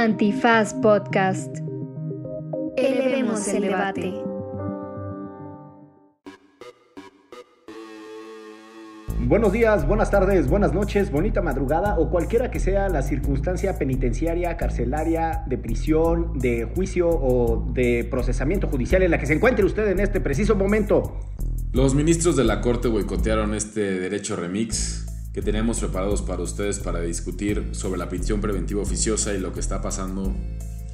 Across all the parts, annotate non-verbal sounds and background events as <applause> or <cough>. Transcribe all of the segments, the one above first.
Antifaz Podcast. Elevemos el debate. Buenos días, buenas tardes, buenas noches, bonita madrugada o cualquiera que sea la circunstancia penitenciaria, carcelaria, de prisión, de juicio o de procesamiento judicial en la que se encuentre usted en este preciso momento. Los ministros de la Corte boicotearon este derecho remix que tenemos preparados para ustedes para discutir sobre la prisión preventiva oficiosa y lo que está pasando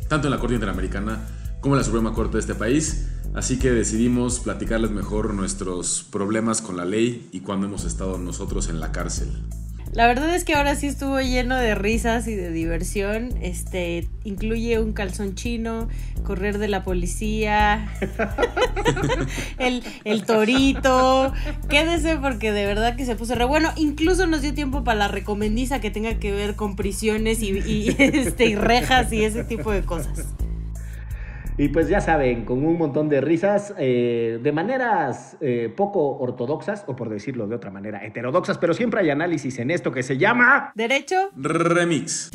tanto en la Corte Interamericana como en la Suprema Corte de este país. Así que decidimos platicarles mejor nuestros problemas con la ley y cuando hemos estado nosotros en la cárcel. La verdad es que ahora sí estuvo lleno de risas y de diversión. Este incluye un calzón chino, correr de la policía, <laughs> el, el, torito. Quédese porque de verdad que se puso re bueno. Incluso nos dio tiempo para la recomendiza que tenga que ver con prisiones y, <laughs> este, y rejas y ese tipo de cosas. Y pues ya saben, con un montón de risas, eh, de maneras eh, poco ortodoxas, o por decirlo de otra manera, heterodoxas, pero siempre hay análisis en esto que se llama... Derecho. Remix.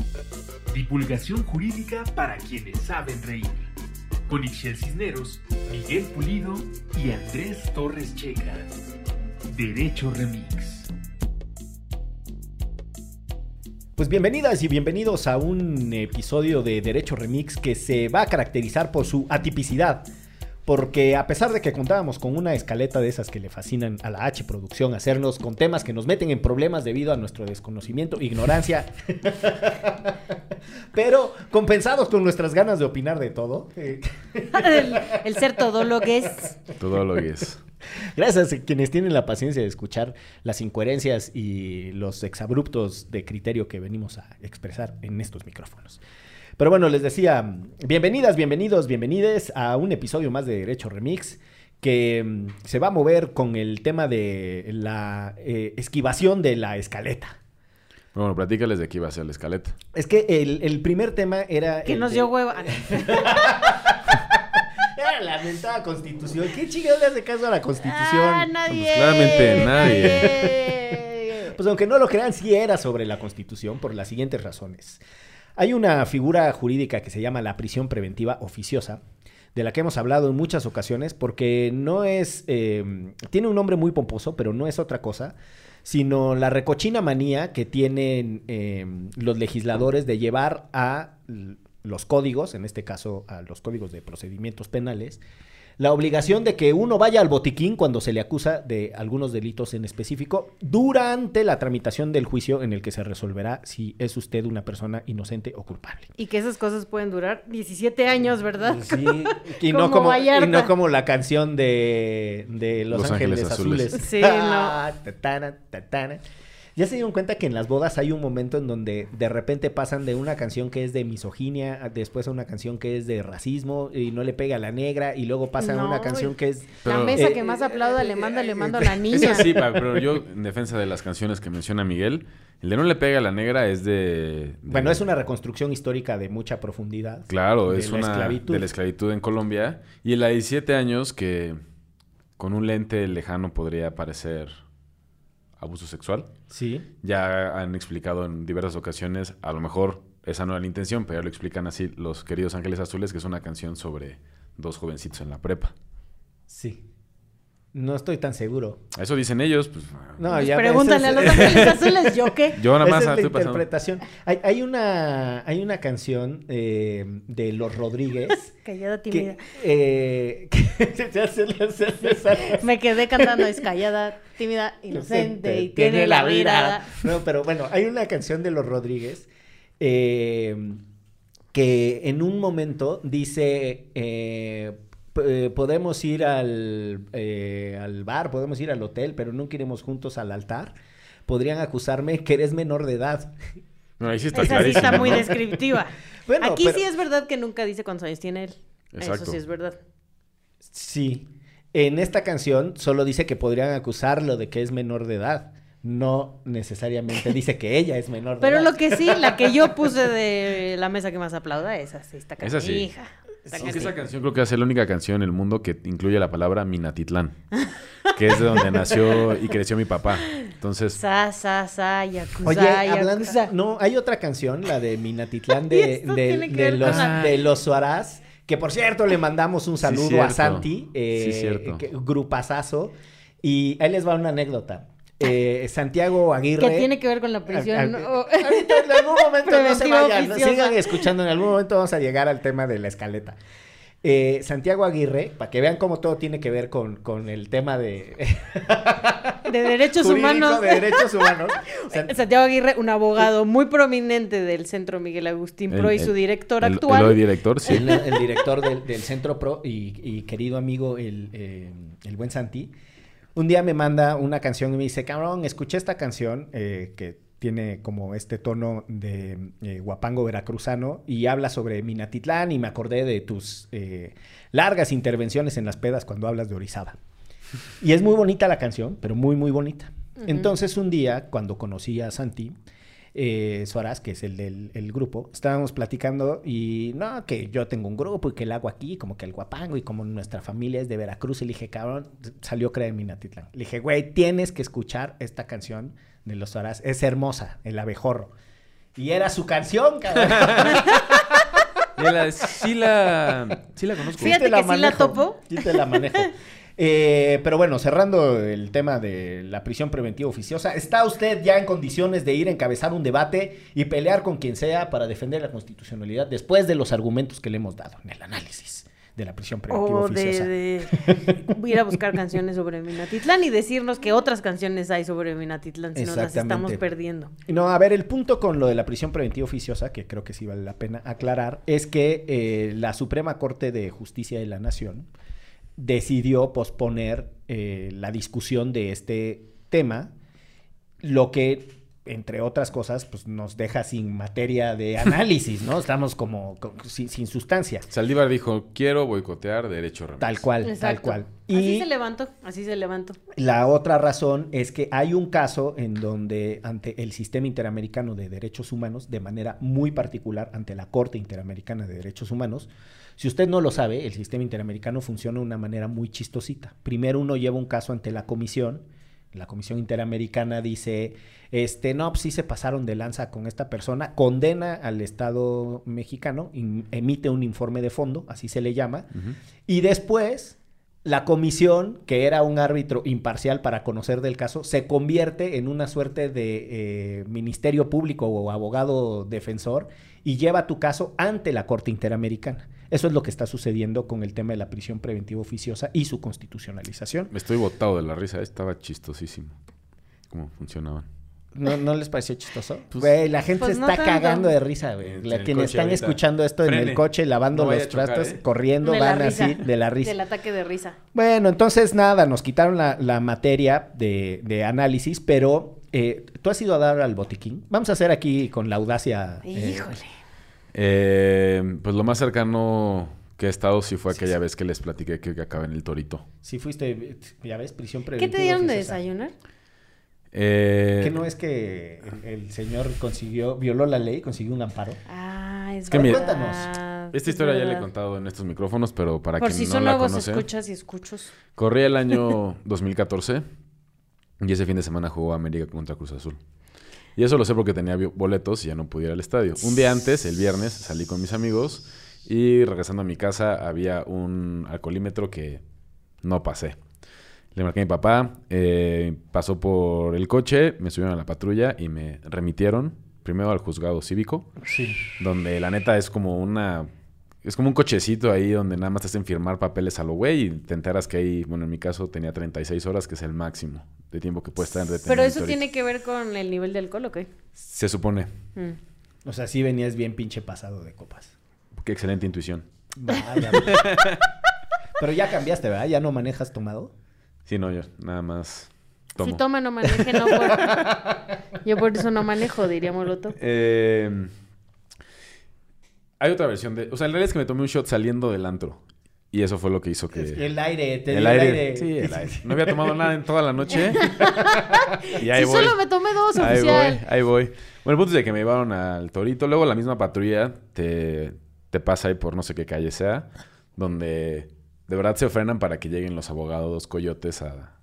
Divulgación jurídica para quienes saben reír. Con Ixel Cisneros, Miguel Pulido y Andrés Torres Checa. Derecho Remix. Pues bienvenidas y bienvenidos a un episodio de Derecho Remix que se va a caracterizar por su atipicidad. Porque a pesar de que contábamos con una escaleta de esas que le fascinan a la H Producción hacernos con temas que nos meten en problemas debido a nuestro desconocimiento, ignorancia, <laughs> pero compensados con nuestras ganas de opinar de todo. el, el ser todólogues. Todólogues. Gracias a quienes tienen la paciencia de escuchar las incoherencias y los exabruptos de criterio que venimos a expresar en estos micrófonos. Pero bueno, les decía, bienvenidas, bienvenidos, bienvenides a un episodio más de Derecho Remix que mm, se va a mover con el tema de la eh, esquivación de la escaleta. Bueno, platícales de qué iba a ser la escaleta. Es que el, el primer tema era... Que nos de- dio hueva. <laughs> Era la mentada constitución. ¿Qué chingados le hace caso a la constitución? Ah, nadie. Pues claramente nadie. Pues aunque no lo crean, sí era sobre la Constitución por las siguientes razones. Hay una figura jurídica que se llama la prisión preventiva oficiosa, de la que hemos hablado en muchas ocasiones, porque no es, eh, tiene un nombre muy pomposo, pero no es otra cosa, sino la recochina manía que tienen eh, los legisladores de llevar a los códigos, en este caso a los códigos de procedimientos penales, la obligación de que uno vaya al botiquín cuando se le acusa de algunos delitos en específico durante la tramitación del juicio en el que se resolverá si es usted una persona inocente o culpable. Y que esas cosas pueden durar 17 años, ¿verdad? Sí, y, <laughs> no como, y no como la canción de, de Los, Los Ángeles, Ángeles Azules. Azules. Sí, <laughs> Ah, tatana, tatana. Ya se dieron cuenta que en las bodas hay un momento en donde de repente pasan de una canción que es de misoginia, a- después a una canción que es de racismo y no le pega a la negra, y luego pasa a una canción que es... la Pero- mesa Eh, que más aplauda le manda, le mando a la Eso niña. sí, pa, pero yo, en defensa de las canciones que menciona Miguel, el de No le pega a la negra es de... de- Bueno, es una reconstrucción histórica de mucha profundidad. Claro, de es la una esclavitud. de la esclavitud en Colombia. Y la de 17 años que con un lente lejano podría parecer abuso sexual. Sí. Ya han explicado en diversas ocasiones, a lo mejor esa no era la intención, pero ya lo explican así los queridos Ángeles Azules, que es una canción sobre dos jovencitos en la prepa. Sí. No estoy tan seguro. Eso dicen ellos, pues... No, Pues ya pregúntale a los es- ángeles azules, ¿yo qué? <laughs> Yo nada esa más es la estoy pasando. interpretación. Hay, hay una, hay una canción eh, de Los Rodríguez <laughs> Callada tímida. <laughs> que, eh, que- le sale. Me quedé cantando, es callada, tímida, inocente y tiene la mirada. No, pero bueno, hay una canción de los Rodríguez eh, que en un momento dice, eh, podemos ir al, eh, al bar, podemos ir al hotel, pero nunca iremos juntos al altar. Podrían acusarme que eres menor de edad. No, ahí sí está Esa sí está muy ¿no? descriptiva. <laughs> Bueno, Aquí pero- sí es verdad que nunca dice cuántos años tiene él. Exacto. Eso sí es verdad. Sí. En esta canción solo dice que podrían acusarlo de que es menor de edad. No necesariamente <laughs> dice que ella es menor de Pero edad. lo que sí, la que yo puse <laughs> de la mesa que más aplauda, esa sí está Esa sí. Canija. Aunque esa canción creo que es la única canción en el mundo que incluye la palabra Minatitlán, que es de donde nació y creció mi papá. Entonces, Sa, sa, sa, yakuza, Oye, hablando, yakuza. no, hay otra canción, la de Minatitlán de, <laughs> de- de los, la- de Suarás, que por cierto le mandamos un saludo a. Santi, eh, Sí, cierto. que- grupazazo, y ahí les va una anécdota. Eh, Santiago Aguirre. Que tiene que ver con la prisión. Ah, Ahorita en algún momento no se vayan, sigan escuchando, en algún momento vamos a llegar al tema de la escaleta. Eh, Santiago Aguirre, para que vean cómo todo tiene que ver con, con el tema de De derechos humanos. de derechos humanos. <laughs> San- Santiago Aguirre, un abogado muy prominente del Centro Miguel Agustín Pro El- y su director el, actual. el hoy director, sí. el, el director del, del Centro Pro y, y querido amigo, el, eh, el buen Santi, un día me manda una canción y me dice, cabrón, escuché esta canción eh, que tiene como este tono de eh, guapango veracruzano y habla sobre Minatitlán y me acordé de tus eh, largas intervenciones en las pedas cuando hablas de Orizaba. Y es muy bonita la canción, pero muy, muy bonita. Entonces un día, cuando conocí a Santi, eh, Suárez, que es el del el grupo, estábamos platicando y no, que yo tengo un grupo y que el hago aquí, como que el guapango y como nuestra familia es de Veracruz. Y le dije, cabrón, salió Crea de Minatitlán. Le dije, güey, tienes que escuchar esta canción de los Suárez. Es hermosa, El Abejorro. Y era su canción, cabrón. <laughs> La- sí, la, sí la conozco. Fíjate te que sí la topo. Sí te la manejo. <laughs> Eh, pero bueno, cerrando el tema de la prisión preventiva oficiosa, ¿está usted ya en condiciones de ir a encabezar un debate y pelear con quien sea para defender la constitucionalidad después de los argumentos que le hemos dado en el análisis de la prisión preventiva O oficiosa? de, de <laughs> ir a buscar canciones sobre Minatitlán y decirnos que otras canciones hay sobre Minatitlán si no las estamos perdiendo. No, a ver, el punto con lo de la prisión preventiva oficiosa, que creo que sí vale la pena aclarar, es que eh, la Suprema Corte de Justicia de la Nación decidió posponer eh, la discusión de este tema, lo que, entre otras cosas, pues nos deja sin materia de <laughs> análisis, ¿no? Estamos como, co- sin, sin sustancia. Saldívar dijo, quiero boicotear derecho remix. Tal cual, tal cual. Así se levantó, así se levantó. La otra razón es que hay un caso en donde ante el sistema interamericano de derechos humanos, de manera muy particular ante la Corte Interamericana de Derechos Humanos, si usted no lo sabe, el sistema interamericano funciona de una manera muy chistosita. Primero uno lleva un caso ante la comisión, la comisión interamericana dice, este, no, pues sí se pasaron de lanza con esta persona, condena al Estado mexicano, in- emite un informe de fondo, así se le llama, y después, la comisión, que era un árbitro imparcial para conocer del caso, se convierte en una suerte de eh, ministerio público o abogado defensor y lleva tu caso ante la Corte Interamericana. Eso es lo que está sucediendo con el tema de la prisión preventiva oficiosa y su constitucionalización. Me estoy botado de la risa, estaba chistosísimo. Cómo funcionaban. ¿No, no les pareció chistoso? Pues- Güey, la gente Pues se no está cagando de risa, güey. La- quienes están ahorita. escuchando esto en el coche, lavando No los trastos, ¿eh? corriendo, van así, de la risa. Del ataque de risa. Bueno, entonces nada, nos quitaron la, la materia de, de análisis, pero eh, tú has ido a dar al botiquín. Vamos a hacer aquí con la audacia. eh, Híjole. Eh, pues lo más cercano que he estado sí fue aquella vez que les platiqué que, que acabé en el Torito. si fuiste, ya ves, prisión ¿Qué preventiva. te dieron de desayunar? Eh, ¿Que no es que el, el señor consiguió, violó la ley, consiguió un amparo? Ah, es que verdad. Cuéntanos. Esta es historia ya la he contado en estos micrófonos, pero para Por quien si no son la nuevos conoce. escuchas y escuchos. Corría el año <laughs> 2014 y ese fin de semana jugó América contra Cruz Azul. Y eso lo sé porque tenía boletos y ya no pude ir al estadio. Un día antes, el viernes, salí con mis amigos y regresando a mi casa había un alcoholímetro que no pasé. Le marqué a mi papá, eh, pasó por el coche, me subieron a la patrulla y me remitieron primero al juzgado cívico, Sí. donde la neta es como una... Es como un cochecito ahí donde nada más te hacen firmar papeles a lo güey y te enteras que ahí, bueno, en mi caso tenía 36 horas, que es el máximo de tiempo que puede estar en Pero eso ahorita. tiene que ver con el nivel de alcohol, ¿o qué? Se supone. Mm. O sea, sí venías bien pinche pasado de copas. Qué excelente intuición. Vaya. <laughs> Pero ya cambiaste, ¿verdad? ¿Ya no manejas tomado? Sí, no, yo nada más tomo. Si toma, no maneje, no por... <laughs> Yo por eso no manejo, diría Molotov. Eh, hay otra versión de... O sea, en realidad es que me tomé un shot saliendo del antro. Y eso fue lo que hizo que... Es que el aire, te el dio aire. Sí, el <laughs> aire. No había tomado nada en toda la noche. <laughs> y ahí Si voy. solo me tomé dos, Ahí voy, oficial. ahí voy. Bueno, el punto es de que me llevaron al torito. Luego la misma patrulla te, te pasa ahí por no sé qué calle sea, donde de verdad se frenan para que lleguen los abogados coyotes a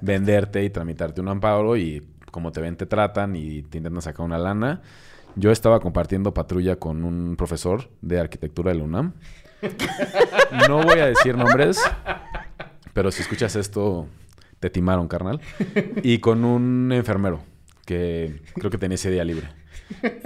venderte y tramitarte un amparo y como te ven te tratan y te intentan sacar una lana. Yo estaba compartiendo patrulla con un profesor de arquitectura de la UNAM. <laughs> No voy a decir nombres, pero si escuchas esto, te timaron, carnal. Y con un enfermero que creo que tenía ese día libre.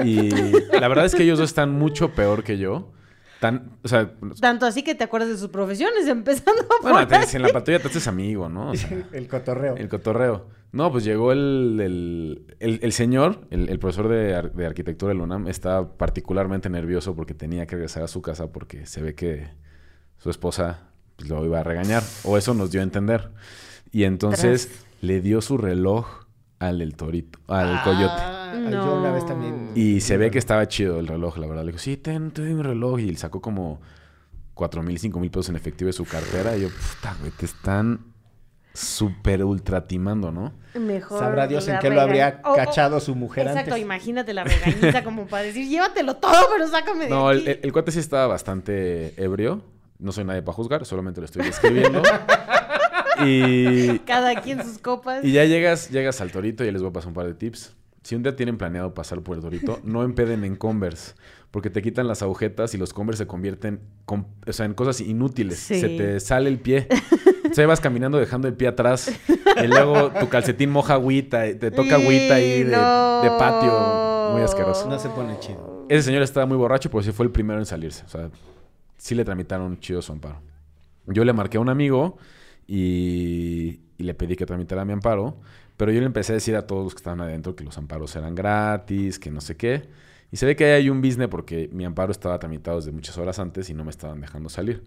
Y la verdad es que ellos dos están mucho peor que yo. Tan, o sea, Tanto así que te acuerdas de sus profesiones, empezando por bueno, ahí. si en la patrulla te haces amigo, ¿no? O sea, <laughs> El cotorreo. el cotorreo. No, pues llegó el, el, el- el señor, el, el profesor de, ar- de arquitectura de la UNAM, estaba particularmente nervioso porque tenía que regresar a su casa porque se ve que su esposa pues, lo iba a regañar. O eso nos dio a entender. Y entonces le dio su reloj al del torito, al coyote. Ah, No. Yo una vez también. Y se ve que estaba chido el reloj, la verdad. Le dijo, sí, ten, te doy mi reloj. Y él sacó como cuatro mil, cinco mil pesos en efectivo de su cartera. Y yo, puta, güey, te están súper ultra timando, ¿no? Mejor Sabrá Dios en qué lo habría regañ- Oh, oh, cachado su mujer Exacto, antes. imagínate la regañiza como para decir, llévatelo todo, pero sácame de No, aquí. el, el- el cuate sí estaba bastante ebrio. No soy nadie para juzgar, solamente lo estoy describiendo. <laughs> y, Cada quien sus copas. y ya llegas, llegas al torito y ya les voy a pasar un par de tips. Si un día tienen planeado pasar por el torito, no empeden en Converse. Porque te quitan las agujetas y los Converse se convierten con- o sea, en cosas inútiles. Sí. Se te sale el pie. <laughs> O sea, vas caminando dejando el pie atrás. Y luego tu calcetín moja agüita. y Te toca agüita ahí de, No. de patio. Muy asqueroso. No se pone chido. Ese señor estaba muy borracho, pero sí fue el primero en salirse. O sea, sí le tramitaron chido su amparo. Yo le marqué a un amigo y, y le pedí que tramitara mi amparo. Pero yo le empecé a decir a todos los que estaban adentro que los amparos eran gratis, que no sé qué. Y se ve que ahí hay un business porque mi amparo estaba tramitado desde muchas horas antes y no me estaban dejando salir.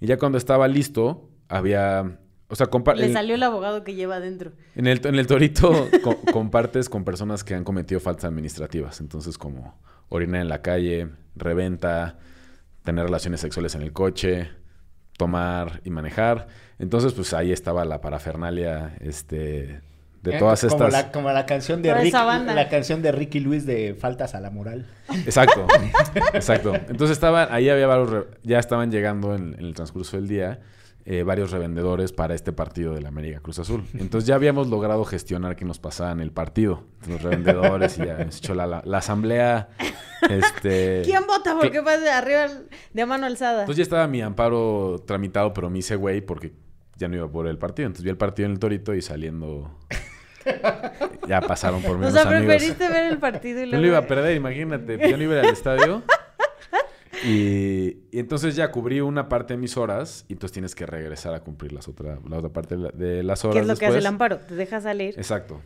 Y ya cuando estaba listo, había... O sea, compa- Le el- salió el abogado que lleva adentro. en el, en el torito <laughs> co- compartes con personas que han cometido faltas administrativas. Entonces, como orinar en la calle, reventa, tener relaciones sexuales en el coche, tomar y manejar. Entonces, pues ahí estaba la parafernalia este, de Eh, todas como estas. La, como la canción de Toda la canción de Ricky Luis de Faltas a la moral. Exacto, <laughs> exacto. Entonces estaban, ahí había varios, re- ya estaban llegando en, en el transcurso del día eh, varios revendedores para este partido de la América Cruz Azul. Entonces ya habíamos logrado gestionar que nos pasaban el partido, los revendedores y ya hemos hecho la, la- la asamblea. Este, ¿Quién vota? Porque va de arriba de a mano alzada. Entonces ya estaba mi amparo tramitado, pero me hice güey porque ya no iba por el partido. Entonces vi el partido en el Torito y saliendo ya pasaron por mí o sea, amigos. preferiste ver el partido y Yo luego... lo iba a perder, imagínate. Yo no iba a al estadio. Y, y entonces ya cubrí una parte de mis horas y entonces tienes que regresar a cumplir las otra, la otra parte de, la- de las horas ¿Qué es lo que hace el amparo? Te deja salir. Exacto.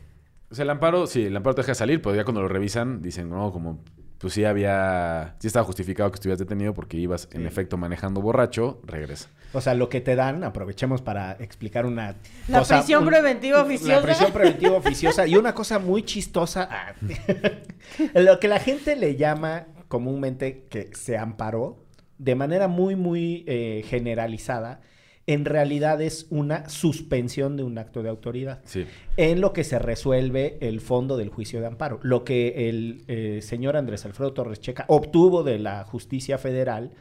O sea, el amparo, sí, el amparo te deja salir, pero ya cuando lo revisan dicen, no, como, pues sí había, sí estaba justificado que estuvieras detenido porque ibas en efecto manejando borracho, regresa. O sea, lo que te dan, aprovechemos para explicar una La cosa. prisión preventiva oficiosa. La prisión preventiva oficiosa. Y una cosa muy chistosa. ah, <laughs> lo que la gente le llama comúnmente que se amparó, de manera muy, muy eh, generalizada, en realidad es una suspensión de un acto de autoridad. Sí. en lo que se resuelve el fondo del juicio de amparo. Lo que el eh, señor Andrés Alfredo Torres Checa obtuvo de la justicia federal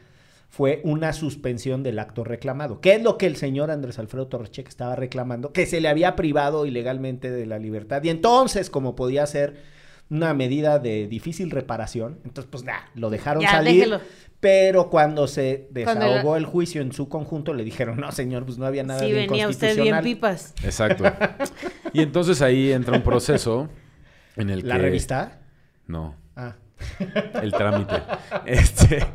fue una suspensión del acto reclamado. ¿Qué es lo que el señor Andrés Alfredo Torres Checa estaba reclamando? Que se le había privado ilegalmente de la libertad. Y entonces, como podía ser una medida de difícil reparación, entonces pues nada, lo dejaron Ya, salir. déjelo. Pero cuando se Cuando desahogó la- el juicio en su conjunto, le dijeron, no señor, pues no había nada Sí, de venía usted bien inconstitucional". pipas. Exacto. <laughs> y entonces ahí entra un proceso en el ¿La que... revista? No, Ah. <laughs> el trámite. Este...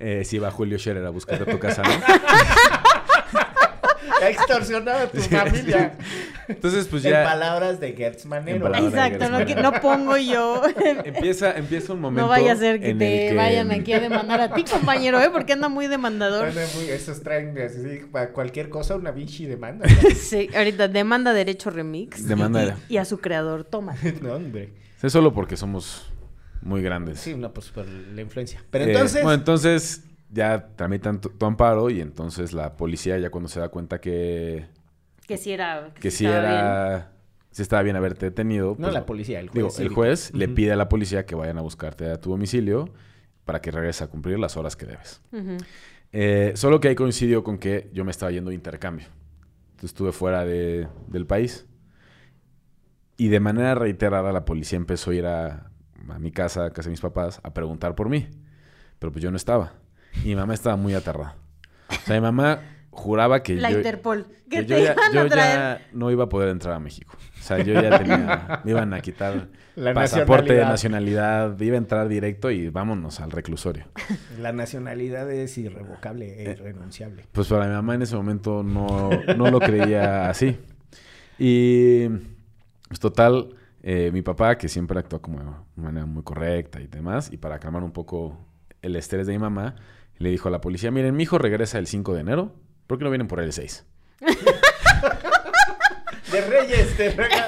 Eh, si va Julio Scherer a buscarte a tu casa, ¿no? <laughs> <laughs> Ha extorsionado a tu familia. Entonces, pues En ya palabras de Gertz Manero. En palabras- Exacto, no, Gertz que- no pongo yo. <laughs> empieza, empieza un momento No vaya a ser que en te que- vayan aquí a demandar a ti, compañero, ¿eh? Porque anda muy demandador. Bueno, muy- esos traen así, para cualquier cosa una Vinci demanda. <laughs> Sí, ahorita demanda derecho remix. Demanda y, de- y a su creador, toma. no, hombre. Es solo porque somos muy grandes. Sí, no, pues por la influencia. Pero Eh, entonces, bueno, entonces ya tramitan tu, tu amparo y entonces la policía ya cuando se da cuenta que, Que si era. que sí si estaba bien. era... Si estaba bien haberte detenido. no pues, la policía, el juez. Digo, el juez le pide a la policía que vayan a buscarte a tu domicilio para que regreses a cumplir las horas que debes. Eh, solo que ahí coincidió con que yo me estaba yendo de intercambio. Entonces estuve fuera de- del país. Y de manera reiterada la policía empezó a ir a, a mi casa, a casa de mis papás, a preguntar por mí. Pero pues yo no estaba. Y mi mamá estaba muy aterrada. O sea, mi mamá juraba que La yo... Interpol. que Que yo ya, iban yo a traer. ya no iba a poder entrar a México. O sea, yo ya tenía... <laughs> me iban a quitar La pasaporte de nacionalidad. nacionalidad. Iba a entrar directo y vámonos al reclusorio. <laughs> La nacionalidad es irrevocable e irrenunciable. Pues para mi mamá en ese momento no, no lo creía así. Y pues total, eh, mi papá, que siempre actuó como de manera muy correcta y demás, y para calmar un poco el estrés de mi mamá, le dijo a la policía, miren, mi hijo regresa el 5 de enero, ¿por qué no vienen por el 6? <laughs> De Reyes, de Reyes.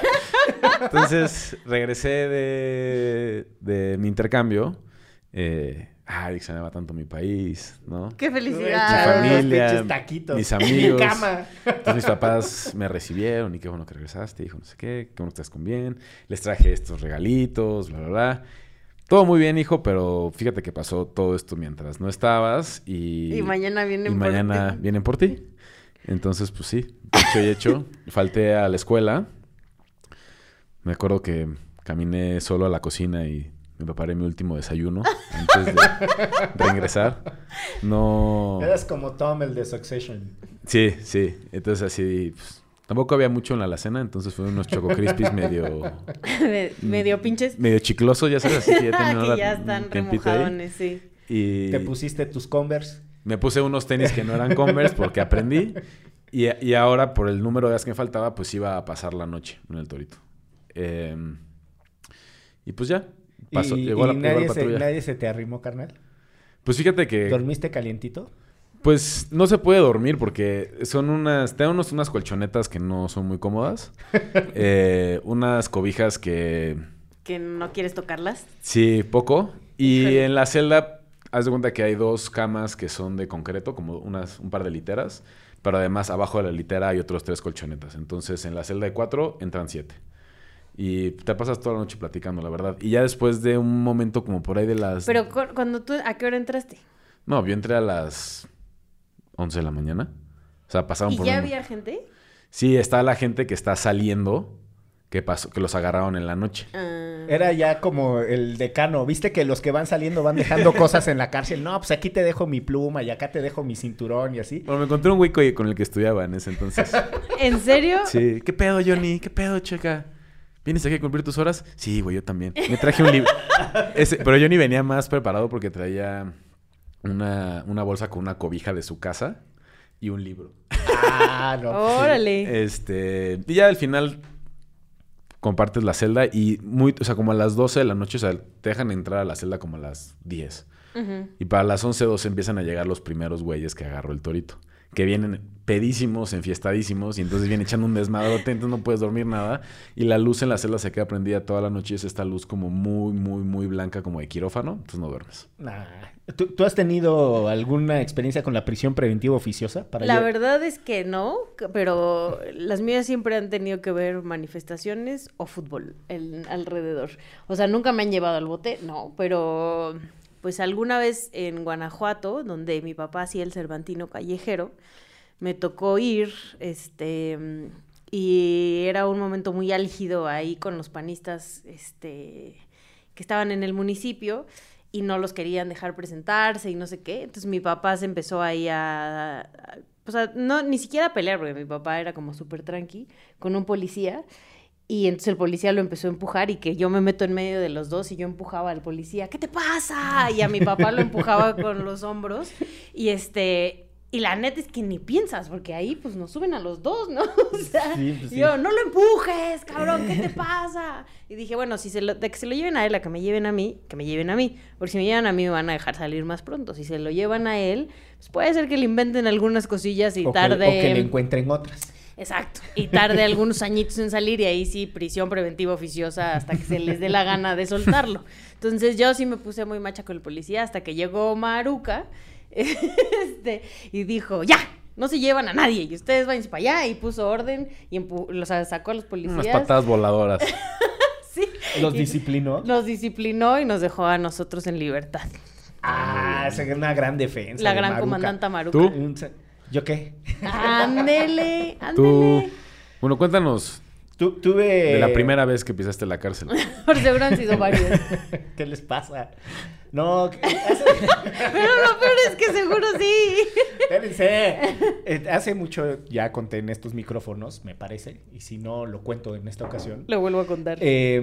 Entonces regresé de, de mi intercambio. Eh, ay, extrañaba tanto mi país, ¿no? Qué Mi felicidad. familia, pinches taquitos. mis amigos. Mi cama. Entonces mis papás me recibieron y qué bueno que regresaste, hijo, no sé qué, qué bueno que estás con bien. Les traje estos regalitos, bla, bla, bla. Todo muy bien, hijo, pero fíjate que pasó todo esto mientras no estabas y... Y mañana vienen y por mañana ti. vienen por ti. Entonces, pues sí, dicho y hecho, falté a la escuela. Me acuerdo que caminé solo a la cocina y me preparé mi último desayuno antes de <laughs> reingresar. No... Eras como Tom, el de Succession. Sí, sí. Entonces así... pues, tampoco había mucho en la alacena, entonces fueron unos Choco Crispies medio... <laughs> Medio pinches. medio chiclosos, ya sabes, así que ya <laughs> que ya están remojadones, sí. Y Te pusiste tus Converse. me puse unos tenis que no eran Converse porque aprendí. Y, y ahora, por el número de días que me faltaba, pues iba a pasar la noche en el Torito. Eh, y pues ya. Pasó, y llegó, la, y llegó la nadie, se, nadie se te arrimó, carnal. Pues fíjate que... ¿Dormiste calientito? Pues no se puede dormir porque son unas... Tengo unos, unas colchonetas que no son muy cómodas. <laughs> Eh, unas cobijas que... Que no quieres tocarlas. Sí, poco. Y Híjole. en la celda, haz de cuenta que hay dos camas que son de concreto, como unas, un par de literas. Pero además, abajo de la litera hay otros tres colchonetas. Entonces, en la celda de cuatro entran siete. Y te pasas toda la noche platicando, la verdad. Y ya después de un momento como por ahí de las... Pero cu- cuando tú, ¿a qué hora entraste? No, yo entré a las 11 de la mañana. O sea, pasaron ¿Y por ya un- había gente? Sí, está la gente que está saliendo, que pasó, que los agarraron en la noche. Ah. Era ya como el decano. ¿Viste que los que van saliendo van dejando <laughs> cosas en la cárcel? No, pues aquí te dejo mi pluma y acá te dejo mi cinturón y así. Bueno, me encontré un güey co- con el que estudiaba en ese entonces. <laughs> ¿En serio? Sí. ¿Qué pedo, Johnny? ¿Qué pedo, checa? ¿Vienes aquí a cumplir tus horas? Sí, güey, yo también. Me traje un libro. <laughs> Ese- Pero Johnny venía más preparado porque traía una, una bolsa con una cobija de su casa y un libro. Ah, no. pues. Órale. Este, y ya al final compartes la celda y muy, o sea, como a las 12 de la noche, o sea, te dejan entrar a la celda como a las 10. Ujú. Y para las 11, 12 empiezan a llegar los primeros güeyes que agarró el torito. Que vienen pedísimos, enfiestadísimos, y entonces vienen echando un desmadrote, entonces no puedes dormir nada. Y la luz en la celda se queda prendida toda la noche, y es esta luz como muy, muy, muy blanca, como de quirófano, entonces no duermes. Nah. ¿Tú, tú has tenido alguna experiencia con la prisión preventiva oficiosa? Para La verdad es que no, pero las mías siempre han tenido que ver manifestaciones o fútbol el- alrededor. O sea, nunca me han llevado al bote, no, pero pues alguna vez en Guanajuato, donde mi papá hacía el Cervantino callejero, me tocó ir, este, y era un momento muy álgido ahí con los panistas, este, que estaban en el municipio y no los querían dejar presentarse y no sé qué. Entonces mi papá se empezó ahí a, a- o sea, ni siquiera a pelear, porque mi papá era como súper tranqui, con un policía. Y entonces el policía lo empezó a empujar y que yo me meto en medio de los dos y yo empujaba al policía, ¿qué te pasa? Y a mi papá lo empujaba <laughs> con los hombros. Y este, y la neta es que ni piensas, porque ahí pues nos suben a los dos, ¿no? <laughs> O sea, Sí, pues, sí. yo, no lo empujes, cabrón, ¿qué te <laughs> pasa? Y dije, bueno, si se lo, de que se lo lleven a él, a que me lleven a mí, que me lleven a mí. Porque si me llevan a mí me van a dejar salir más pronto. Si se lo llevan a él, pues puede ser que le inventen algunas cosillas y o, que, tarde. o que le encuentren otras. Exacto. Y tarde algunos añitos en salir y ahí sí prisión preventiva oficiosa hasta que se les dé la gana de soltarlo. Entonces yo sí me puse muy macha con el policía hasta que llegó Maruca <laughs> este, y dijo, ya, no se llevan a nadie y ustedes váyanse para allá y puso orden y empu- los sacó a los policías. Unas patadas voladoras. <laughs> Sí. Los Y disciplinó. Nos disciplinó y nos dejó a nosotros en libertad. Ah, esa es una gran defensa. La de gran Maruca. comandante Maruca. ¿Tú? ¿Yo qué? Ándele, ándele. Tú... Bueno, cuéntanos tu- tuve... de la primera vez que pisaste la cárcel. <laughs> Por seguro han sido varios. <laughs> ¿Qué les pasa? No, hace- <laughs> Pero lo peor es que seguro sí. espérense. Eh, hace mucho ya conté en estos micrófonos, me parece, y si no, lo cuento en esta ocasión. Lo vuelvo a contar. Eh,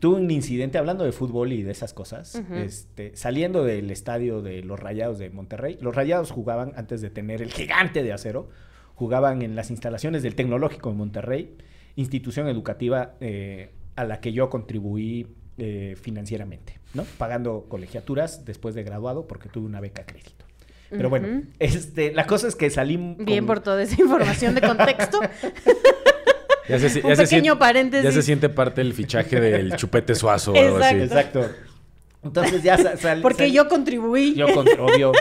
tuve un incidente hablando de fútbol y de esas cosas. Este, saliendo del estadio de los Rayados de Monterrey. Los Rayados jugaban, antes de tener el gigante de acero, jugaban en las instalaciones del Tecnológico de Monterrey, institución educativa eh, a la que yo contribuí eh, financieramente, ¿no? Pagando colegiaturas después de graduado porque tuve una beca crédito. Pero bueno, este, la cosa es que salí... Bien por toda esa información de contexto. <laughs> Ya se, Un ya pequeño siente- paréntesis. Ya se siente parte del fichaje del chupete suazo o algo así. Exacto. Entonces ya sa- sal- Porque sal- yo contribuí. Yo con- obvio.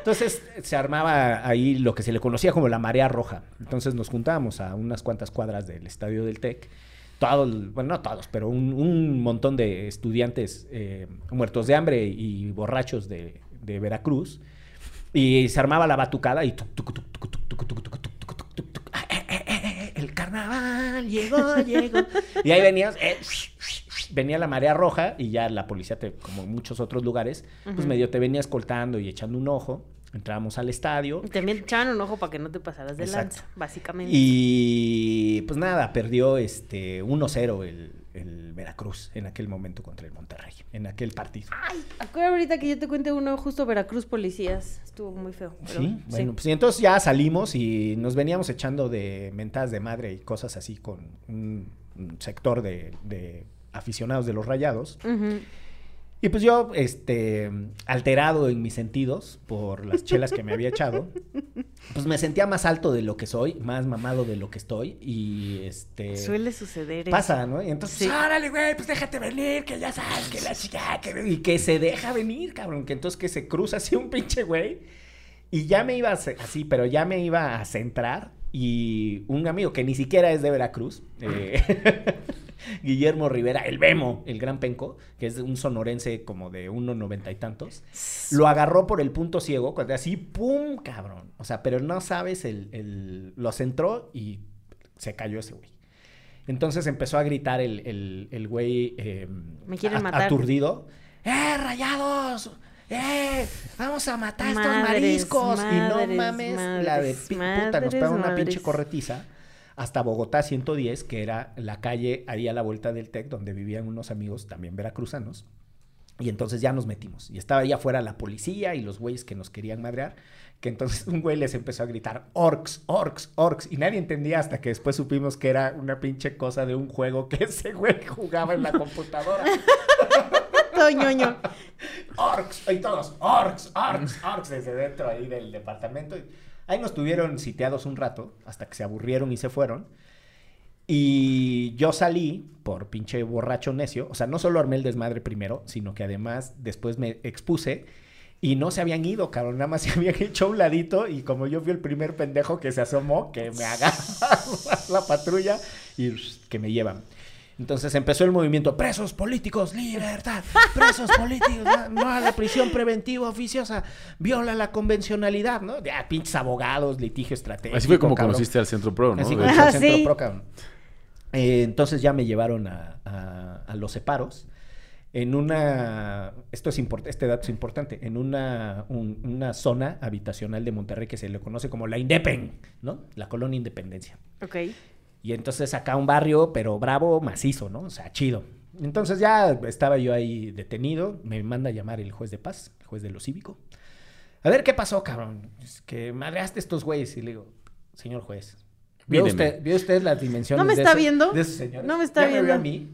Entonces se armaba ahí lo que se le conocía como la marea roja. Entonces nos juntábamos a unas cuantas cuadras del estadio del TEC. Todos, bueno, no todos, pero un, montón de estudiantes muertos de hambre y borrachos de, Veracruz. Y se armaba la batucada y... El carnaval llegó, llegó. Y ahí venías... Eh, venía la marea roja y ya la policía, te, como en muchos otros lugares, pues Ujú. medio te venía escoltando y echando un ojo. Entrábamos al estadio. También te echaban un ojo para que no te pasaras de Exacto. lanza, básicamente. Y pues nada, perdió este 1-0 el, el Veracruz en aquel momento contra el Monterrey, en aquel partido. Ay, acuérdate ahorita que yo te cuente uno justo Veracruz Policías. Estuvo muy feo. pero Sí, bueno, pues y entonces ya salimos y nos veníamos echando de mentadas de madre y cosas así con un, un sector de, de aficionados de los rayados. Y pues yo, este, alterado en mis sentidos por las chelas que me había echado, <laughs> pues me sentía más alto de lo que soy, más mamado de lo que estoy y este... Suele suceder eso. Pasa, ¿no? Y entonces, Sí. órale, güey, pues déjate venir, que ya sabes, que la chica, que... Y que se deja venir, cabrón, que entonces que se cruza así un pinche güey. Y ya me iba a así, pero ya me iba a centrar. Y un amigo que ni siquiera es de Veracruz, eh, <laughs> Guillermo Rivera, el Bemo, el gran penco, que es un sonorense como de uno noventa y tantos, lo agarró por el punto ciego, así, ¡pum! cabrón. O sea, pero no sabes, el, el- lo centró y se cayó ese güey. Entonces empezó a gritar el, el, el güey eh, Me quieren a- matar. aturdido. ¡Eh, rayados! ¡Eh! ¡Vamos a matar a estos Madres, mariscos! y no madres, mames, la de madres, puta, nos pegó una madres, pinche madres. corretiza hasta Bogotá 110, que era la calle ahí a la vuelta del TEC, donde vivían unos amigos también veracruzanos. Y entonces ya nos metimos. Y estaba ahí afuera la policía y los güeyes que nos querían madrear. Que entonces <laughs> un güey les empezó a gritar, orcs, orcs, orcs. Y nadie entendía hasta que después supimos que era una pinche cosa de un juego que <laughs> ese güey jugaba en la computadora. <laughs> Todo ñoño. orcs, y todos, orcs, orcs, orcs, desde dentro ahí del departamento. Y Ahí nos tuvieron sitiados un rato, hasta que se aburrieron y se fueron. Y yo salí por pinche borracho necio. O sea, no solo armé el desmadre primero, sino que además después me expuse. Y no se habían ido, cabrón. Nada más se habían hecho un ladito. Y como yo fui el primer pendejo que se asomó, que me agarra <laughs> la patrulla y que me llevan. Entonces empezó el movimiento, presos políticos, libertad, presos políticos, no, no a la prisión preventiva oficiosa, viola la convencionalidad, ¿no? Ya, pinches abogados, litigio estratégico. Así fue como cabrón. conociste al Centro Pro, ¿no? Así hecho. Ah, Centro sí. Pro, cabrón. Eh, entonces ya me llevaron a, a- a los separos. En una, esto es import- este dato es importante, en una, un- una zona habitacional de Monterrey que se le conoce como la Indepen, ¿no? La colonia Independencia. Ok. Y entonces acá un barrio, pero bravo, macizo, ¿no? O sea, chido. Entonces ya estaba yo ahí detenido, me manda a llamar el juez de paz, el juez de lo cívico. A ver qué pasó, cabrón. Es que madreaste a estos güeyes. Y le digo, señor juez, ¿vio usted, ¿vio usted las dimensiones ¿No me de está ese- viendo? de esos señores? ¿No me está ¿Ya vio viendo? a mí?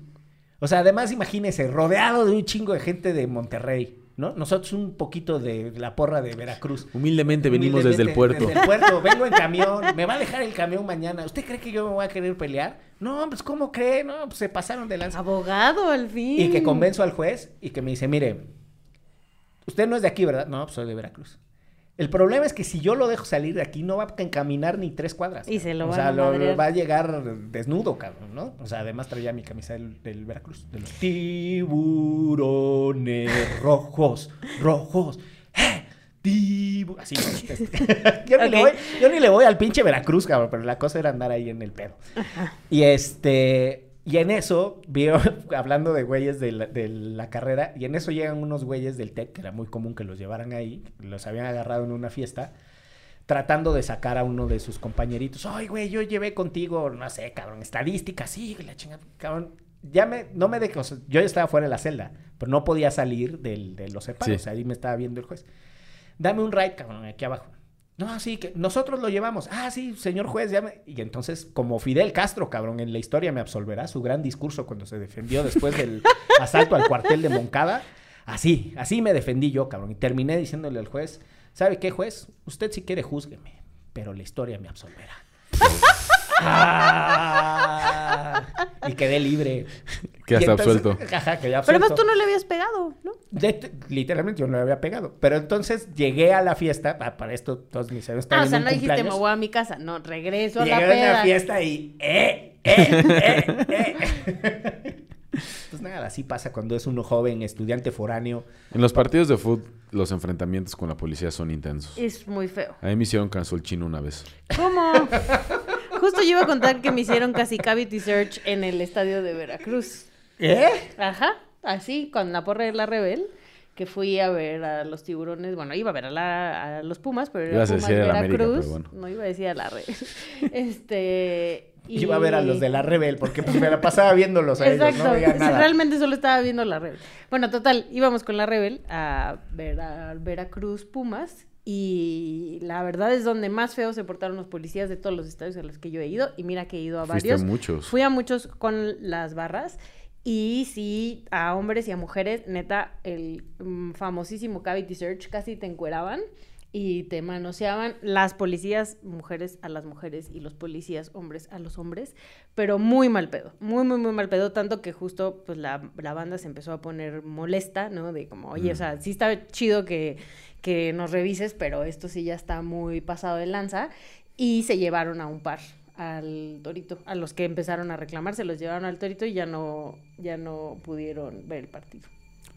O sea, además imagínese, rodeado de un chingo de gente de Monterrey, ¿no? Nosotros un poquito de la porra de Veracruz. Humildemente venimos desde el puerto. Desde el puerto, vengo en camión, me va a dejar el camión mañana. ¿Usted cree que yo me voy a querer pelear? No, pues ¿cómo cree? No, pues se pasaron de lanza. Abogado, al fin. Y que convenzo al juez y que me dice, mire, usted no es de aquí, ¿verdad? No, pues soy de Veracruz. El problema es que si yo lo dejo salir de aquí, no va a encaminar ni tres cuadras. Y se lo o van sea, a lo- va a llegar desnudo, cabrón, ¿no? O sea, además traía mi camisa del, del Veracruz. De los tiburones <laughs> rojos, rojos. ¡Eh! Tibu- Así, ¿no? <laughs> Este, <laughs> yo, ni le voy, yo ni le voy al pinche Veracruz, cabrón, pero la cosa era andar ahí en el pedo. Y este. Y en eso, vio, <laughs> hablando de güeyes de la, de la carrera, y en eso llegan unos güeyes del TEC, que era muy común que los llevaran ahí, los habían agarrado en una fiesta, tratando de sacar a uno de sus compañeritos. Ay, güey, yo llevé contigo, no sé, cabrón, estadística, sí, la chingada, cabrón. Ya me, no me dejó, yo ya estaba fuera de la celda, pero no podía salir del, de los separos, Sí. ahí me estaba viendo el juez. Dame un ride, cabrón, aquí abajo. No, sí, que nosotros lo llevamos. Ah, sí, señor juez, ya me- Y entonces, como Fidel Castro, cabrón, en la historia me absolverá su gran discurso cuando se defendió después del <laughs> asalto al cuartel de Moncada. Así, así me defendí yo, cabrón. Y terminé diciéndole al juez, ¿sabe qué, juez? Usted si quiere júzgueme, pero la historia me absolverá. <laughs> Ah, y quedé libre. Quedaste Y entonces- absuelto. Quedé Pero además tú no le habías pegado, ¿no? De- literalmente yo no le había pegado. Pero entonces llegué a la fiesta. ah, para esto todos mis amigos Ah, o sea, no dijiste, me cumpleaños. voy a mi casa. No, regreso a Llegué la a peda. la fiesta y. ¡Eh! ¡Eh! ¡Eh! ¡Eh! Pues nada, así pasa cuando es uno joven, estudiante foráneo. En los partidos de fútbol, los enfrentamientos con la policía son intensos. Es muy feo. A mí me hicieron caso el chino una vez. ¿Cómo? <laughs> Justo yo iba a contar que me hicieron casi cavity search en el estadio de Veracruz. ¿Eh? Ajá, así, con la porra de la Rebel, que fui a ver a los tiburones, bueno, iba a ver a, la- a los Pumas, pero era Ibas a Pumas decir a la América, Veracruz, pero bueno. no iba a decir a la Rebel. <laughs> Este... y- Iba a ver a los de la Rebel porque pues, me la pasaba viéndolos a Exacto, ellos, no veía nada. realmente solo estaba viendo la Rebel. Bueno, total, íbamos con la Rebel a ver a Veracruz Pumas y la verdad es donde más feo se portaron los policías de todos los estadios a los que yo he ido y mira que he ido a Fuiste varios. a muchos. Fui a muchos con las barras y sí, a hombres y a mujeres, neta, el mm, famosísimo cavity search, casi te encueraban y te manoseaban las policías mujeres a las mujeres y los policías hombres a los hombres, pero muy mal pedo, muy, muy, muy mal pedo, tanto que justo pues la, la banda se empezó a poner molesta, ¿no? De como, oye, o sea, sí está chido que, que nos revises, pero esto sí ya está muy pasado de lanza y se llevaron a un par al torito, a los que empezaron a reclamar, se los llevaron al torito y ya no, ya no pudieron ver el partido.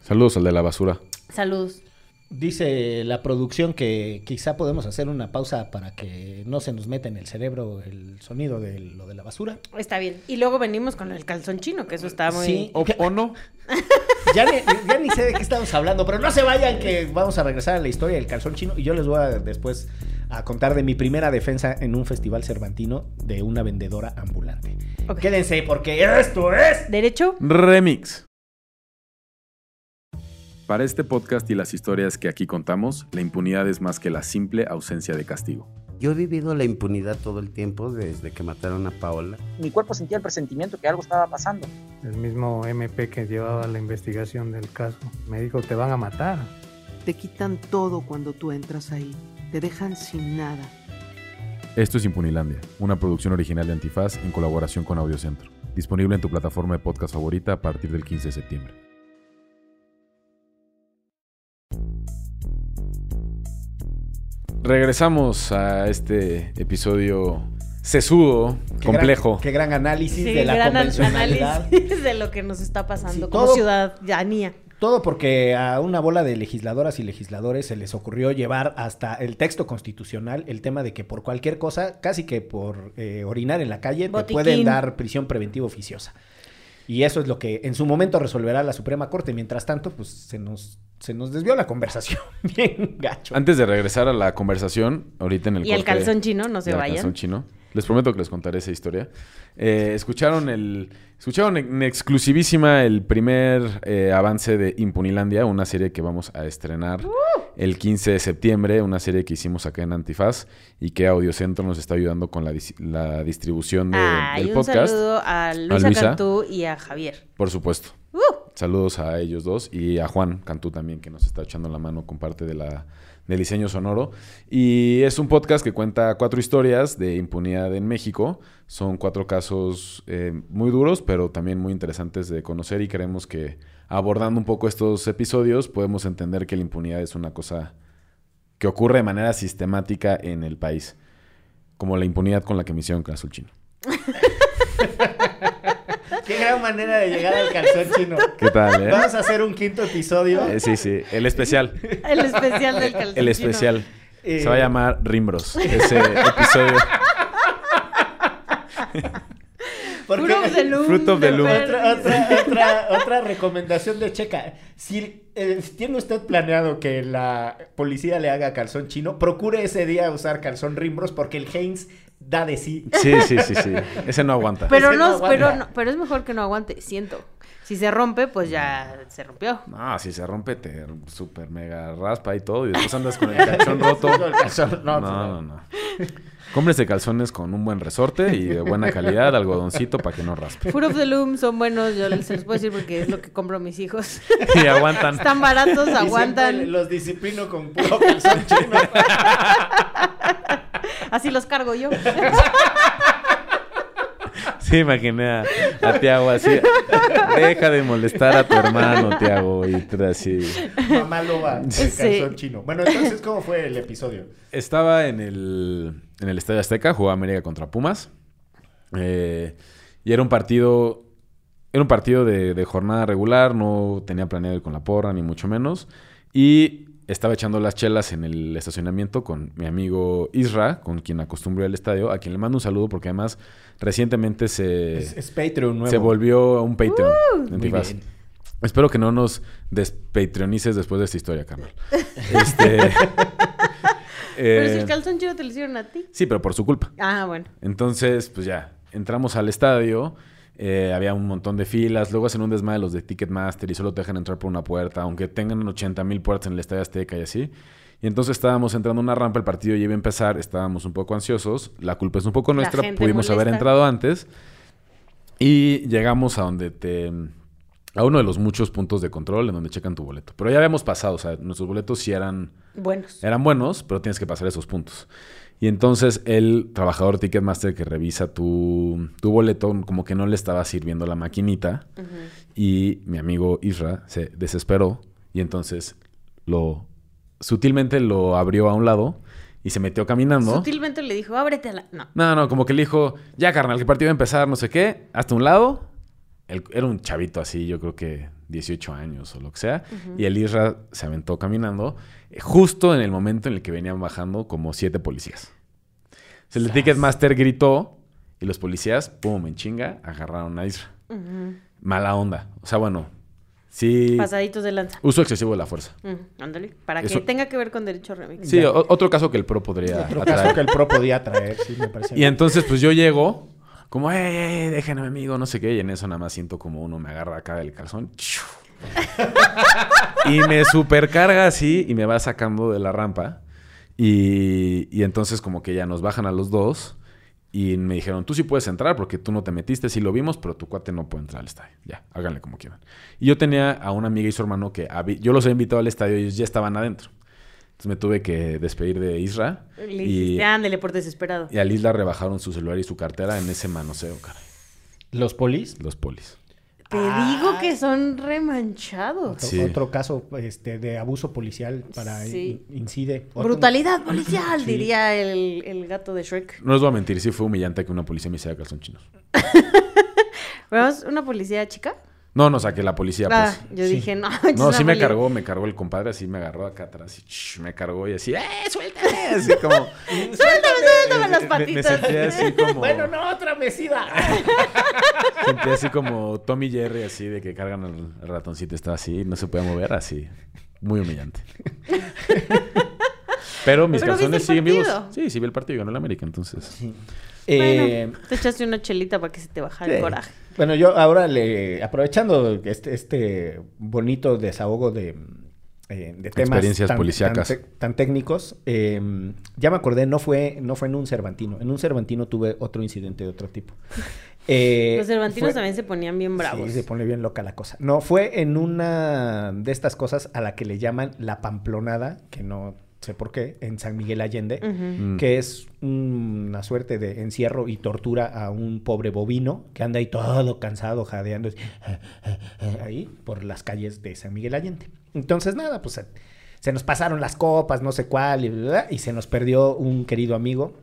Saludos al de la basura. Saludos. Dice la producción que quizá podemos hacer una pausa para que no se nos meta en el cerebro el sonido de lo de la basura. Está bien. Y luego venimos con el calzón chino, que eso está muy... Sí. ¿O, o no? <laughs> Ya ni, ya ni sé de qué estamos hablando, pero no se vayan que vamos a regresar a la historia del calzón chino y yo les voy a después a contar de mi primera defensa en un festival cervantino de una vendedora ambulante. Quédense porque esto es... ¿Derecho? Remix. Para este podcast y las historias que aquí contamos, la impunidad es más que la simple ausencia de castigo. Yo he vivido la impunidad todo el tiempo desde que mataron a Paola. mi cuerpo sentía el presentimiento que algo estaba pasando. El mismo MP que llevaba la investigación del caso me dijo, te van a matar. Te quitan todo cuando tú entras ahí. Te dejan sin nada. Esto es Impunilandia, una producción original de Antifaz en colaboración con Audiocentro. Disponible en tu plataforma de podcast favorita a partir del 15 de septiembre. Regresamos a este episodio sesudo, Qué complejo. gran- qué gran análisis Sí, de la gran convencionalidad. análisis <laughs> de lo que nos está pasando Sí, como todo- ciudadanía. Todo porque a una bola de legisladoras y legisladores se les ocurrió llevar hasta el texto constitucional el tema de que por cualquier cosa, casi que por eh, orinar en la calle, te Botiquín. pueden dar prisión preventiva oficiosa. Y eso es lo que en su momento resolverá la Suprema Corte. Mientras tanto, pues se nos, se nos desvió la conversación. <laughs> Bien gacho. Antes de regresar a la conversación, ahorita en el Y el calzón chino, no se del vayan. calzón chino, les prometo que les contaré esa historia. Eh, escucharon el escucharon en exclusivísima el primer eh, avance de Impunilandia, una serie que vamos a estrenar ¡Uh! el 15 de septiembre, una serie que hicimos acá en Antifaz y que Audiocentro nos está ayudando con la, dis- la distribución de- Ah, y del un podcast. saludo a Luisa, Luisa. Cantú y a Javier. Por supuesto. ¡Uh! Saludos a ellos dos y a Juan Cantú también, que nos está echando la mano con parte de la, del diseño sonoro. Y es un podcast que cuenta cuatro historias de impunidad en México. Son cuatro casos eh, muy duros, pero también muy interesantes de conocer y creemos que abordando un poco estos episodios podemos entender que la impunidad es una cosa que ocurre de manera sistemática en el país. Como la impunidad con la que me hicieron caso chino. <laughs> Qué gran manera de llegar al calzón chino. ¿Qué tal, eh? Vamos a hacer un quinto episodio. Eh, sí, sí, el especial. El especial del calzón El chino. especial. Eh, Se va a llamar Rimbros, ese episodio. Fruit of the Loom. Fruit of the de Loom. Otra, otra, otra, otra recomendación de Checa. Si eh, tiene usted planeado que la policía le haga calzón chino, procure ese día usar calzón rimbros porque el Heinz da de sí. Sí, sí, sí, sí. Ese no aguanta. Pero Ese no no, aguanta. pero no, pero es mejor que no aguante, siento. Si se rompe, pues ya se rompió. No, si se rompe, te super mega raspa y todo. Y después andas con el calzón <laughs> roto. No, No, no. Cómprese calzones con un buen resorte y de buena calidad, algodoncito para que no raspe. Fruit of the Loom son buenos, yo les- se los puedo decir porque es lo que compro a mis hijos. <laughs> Y aguantan. Están baratos, Y aguantan. Los disciplino con puro calzón chino. <laughs> Así los cargo yo. <laughs> Sí, imaginé a, a Tiago así. Deja de molestar a tu hermano, Tiago. Y así. Mamá loba, el Sí. calzón chino. Bueno, entonces, ¿cómo fue el episodio? Estaba en el, en el Estadio Azteca, jugaba América contra Pumas. Eh, y era un partido. Era un partido de, de jornada regular, no tenía planeado ir con la porra, ni mucho menos. Y estaba echando las chelas en el estacionamiento con mi amigo Isra, con quien acostumbro al estadio, a quien le mando un saludo porque además recientemente se, Es, es Patreon nuevo. se volvió un Patreon. en Muy bien. Espero que no nos despatreonices después de esta historia, carnal. <laughs> Este, <laughs> Pero si eh, el calzón chino te lo hicieron a ti. Sí, pero por su culpa. Ah, bueno. Entonces, pues ya, entramos al estadio, eh, había un montón de filas, luego hacen un desmadre los de Ticketmaster y solo te dejan entrar por una puerta, aunque tengan 80 mil puertas en el Estadio Azteca y así. Y entonces estábamos entrando a una rampa, el partido ya iba a empezar, estábamos un poco ansiosos, la culpa es un poco nuestra, pudimos haber entrado antes. Y llegamos a donde te... A uno de los muchos puntos de control en donde checan tu boleto. Pero ya habíamos pasado, o sea, nuestros boletos sí eran Buenos. eran buenos, pero tienes que pasar esos puntos. Y entonces el trabajador Ticketmaster que revisa tu, tu boleto, como que no le estaba sirviendo la maquinita. Y mi amigo Isra se desesperó y entonces lo sutilmente lo abrió a un lado y se metió caminando. Sutilmente le dijo, ábrete a la... No. No, no, como que le dijo, ya carnal, que el partido va a empezar, no sé qué, hasta un lado. Era un chavito así, yo creo que 18 años o lo que sea. Y el Isra se aventó caminando eh, justo en el momento en el que venían bajando como siete policías. O sea, el Ticketmaster gritó y los policías, pum, en chinga, agarraron a Isra. Mala onda. O sea, bueno, sí. Pasaditos de lanza. Uso excesivo de la fuerza. Mm, ándale. Para Eso- que tenga que ver con derecho remix. Sí, otro caso que el pro podría Otro atraer. caso que el pro podía traer, sí, me parece. Y entonces, pues yo llego, como, ey, ey, déjenme, amigo, no sé qué. Y en eso nada más siento como uno me agarra acá del calzón. y me supercarga así y me va sacando de la rampa. Y, y entonces, como que ya nos bajan a los dos. Y me dijeron, tú sí puedes entrar porque tú no te metiste, sí lo vimos, pero tu cuate no puede entrar al estadio. Ya, háganle como quieran. Y yo tenía a una amiga y su hermano que yo los he invitado al estadio y ellos ya estaban adentro. Entonces me tuve que despedir de Isra. Le y- ándale por desesperado. y a Liz la rebajaron su celular y su cartera en ese manoseo, caray. ¿Los polis? Los polis. Te digo que son remanchados. Otro, Sí. otro caso este, de abuso policial para Sí. in- incide. Otro- Brutalidad policial, Sí. diría el, el gato de Shrek. No les voy a mentir, sí fue humillante que una policía me hiciera calzón chinos. <laughs> ¿Vemos una policía chica? No, no, saqué la policía, Ah, pues. yo sí. dije, no. <laughs> No, sí me cargó, me cargó el compadre, así me agarró acá atrás y ch, me cargó y así, ¡eh, suéltame! Así como... <laughs> Suéltame, suéltame las me- me patitas. sentí así <laughs> como... Bueno, no, otra mesida. Sentí así como Tommy Jerry, así de que cargan al, al ratoncito, está así, no se puede mover, así. Muy humillante. Pero mis Pero calzones el siguen vivos. Sí, sí vi el partido, ganó el América, entonces. Eh, Bueno, te echaste una chelita para que se te bajara el Sí. coraje. Bueno, yo ahora le, aprovechando este, este bonito desahogo de, eh, de temas Experiencias tan, policíacas. tan, técnicos, eh, ya me acordé, no fue, no fue en un Cervantino. En un Cervantino tuve otro incidente de otro tipo. <laughs> Eh, Los cervantinos fue- también se ponían bien bravos. Sí, se pone bien loca la cosa. No, fue en una de estas cosas a la que le llaman la pamplonada, que no sé por qué, en San Miguel Allende. Mm. que es una suerte de encierro y tortura a un pobre bovino que anda ahí todo cansado, jadeando así, <laughs> ahí por las calles de San Miguel Allende. Entonces, nada, pues se nos pasaron las copas, no sé cuál, y, bla, y se nos perdió un querido amigo,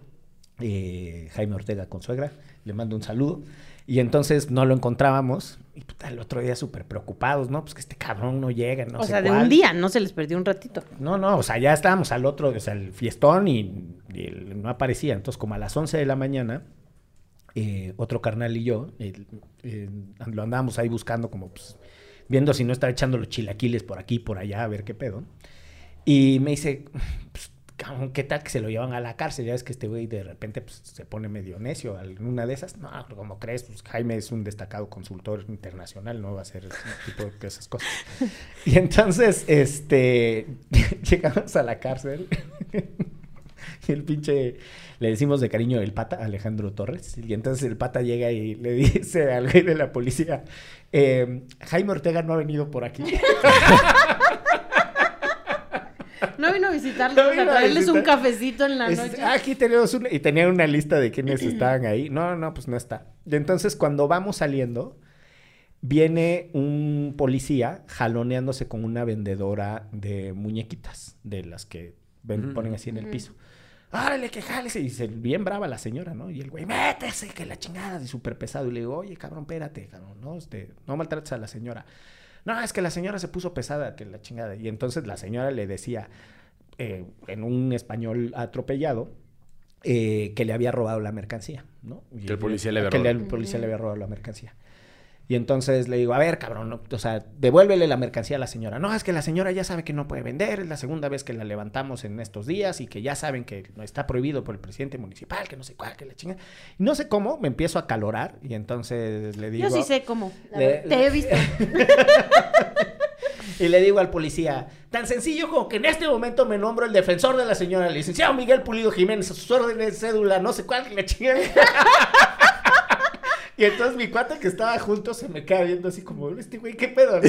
eh, Jaime Ortega Consuegra, le mando un saludo. Y entonces no lo encontrábamos. Y puta, el otro día súper preocupados, ¿no? Pues que este cabrón no llega, no o sé sea, de un día, no se les perdió un ratito. No, no, o sea, ya estábamos al otro, o sea, el fiestón y, no aparecía. Entonces, como a las 11 de la mañana, eh, otro carnal y yo eh, lo andábamos ahí buscando, como pues, viendo si no estaba echando los chilaquiles por aquí, por allá, a ver qué pedo. Y me dice, pues, ¿qué tal que se lo llevan a la cárcel? Ya ves que este güey de repente pues, se pone medio necio en una de esas. No, como crees, pues Jaime es un destacado consultor internacional, no va a hacer <laughs> tipo esas cosas. Y entonces, este, <laughs> llegamos a la cárcel <laughs> y el pinche, le decimos de cariño el pata, Alejandro Torres, y entonces el pata llega y le dice al güey de la policía, eh, Jaime Ortega no ha venido por aquí. No vino a visitarlos, a traerles un cafecito en la Es- noche. "Ah, aquí tenemos una, y tenía una lista de quienes estaban ahí. No, no, pues no está. Y entonces cuando vamos saliendo, viene un policía jaloneándose con una vendedora de muñequitas, de las que ven- ponen así en el piso. ¡Árale, que jálese! Y se, bien brava la señora, ¿no? Y el güey, métese, que la chingada, y súper pesado. Y le digo, oye, cabrón, espérate, cabrón, ¿no? Este, no maltrates a la señora. No, es que la señora se puso pesada, que la chingada. Y entonces la señora le decía, eh, en un español atropellado, eh, que le había robado la mercancía, ¿no? Y Que el policía le había que robado. el policía le había robado la mercancía. Y entonces le digo, a ver, cabrón, no- o sea, devuélvele la mercancía a la señora. No, es que la señora ya sabe que no puede vender, es la segunda vez que la levantamos en estos días y que ya saben que no está prohibido por el presidente municipal, que no sé cuál, que la chinga. No sé cómo, me empiezo a calorar y entonces le digo... Yo sí sé cómo. Le-. Te he visto. <laughs> <laughs> Y le digo al policía, tan sencillo como que en este momento me nombro el defensor de la señora, licenciado Miguel Pulido Jiménez, a sus órdenes, cédula, no sé cuál, la chingada. <laughs> Y entonces mi cuate que estaba junto se me queda viendo así como, este güey, ¿qué pedo? no?"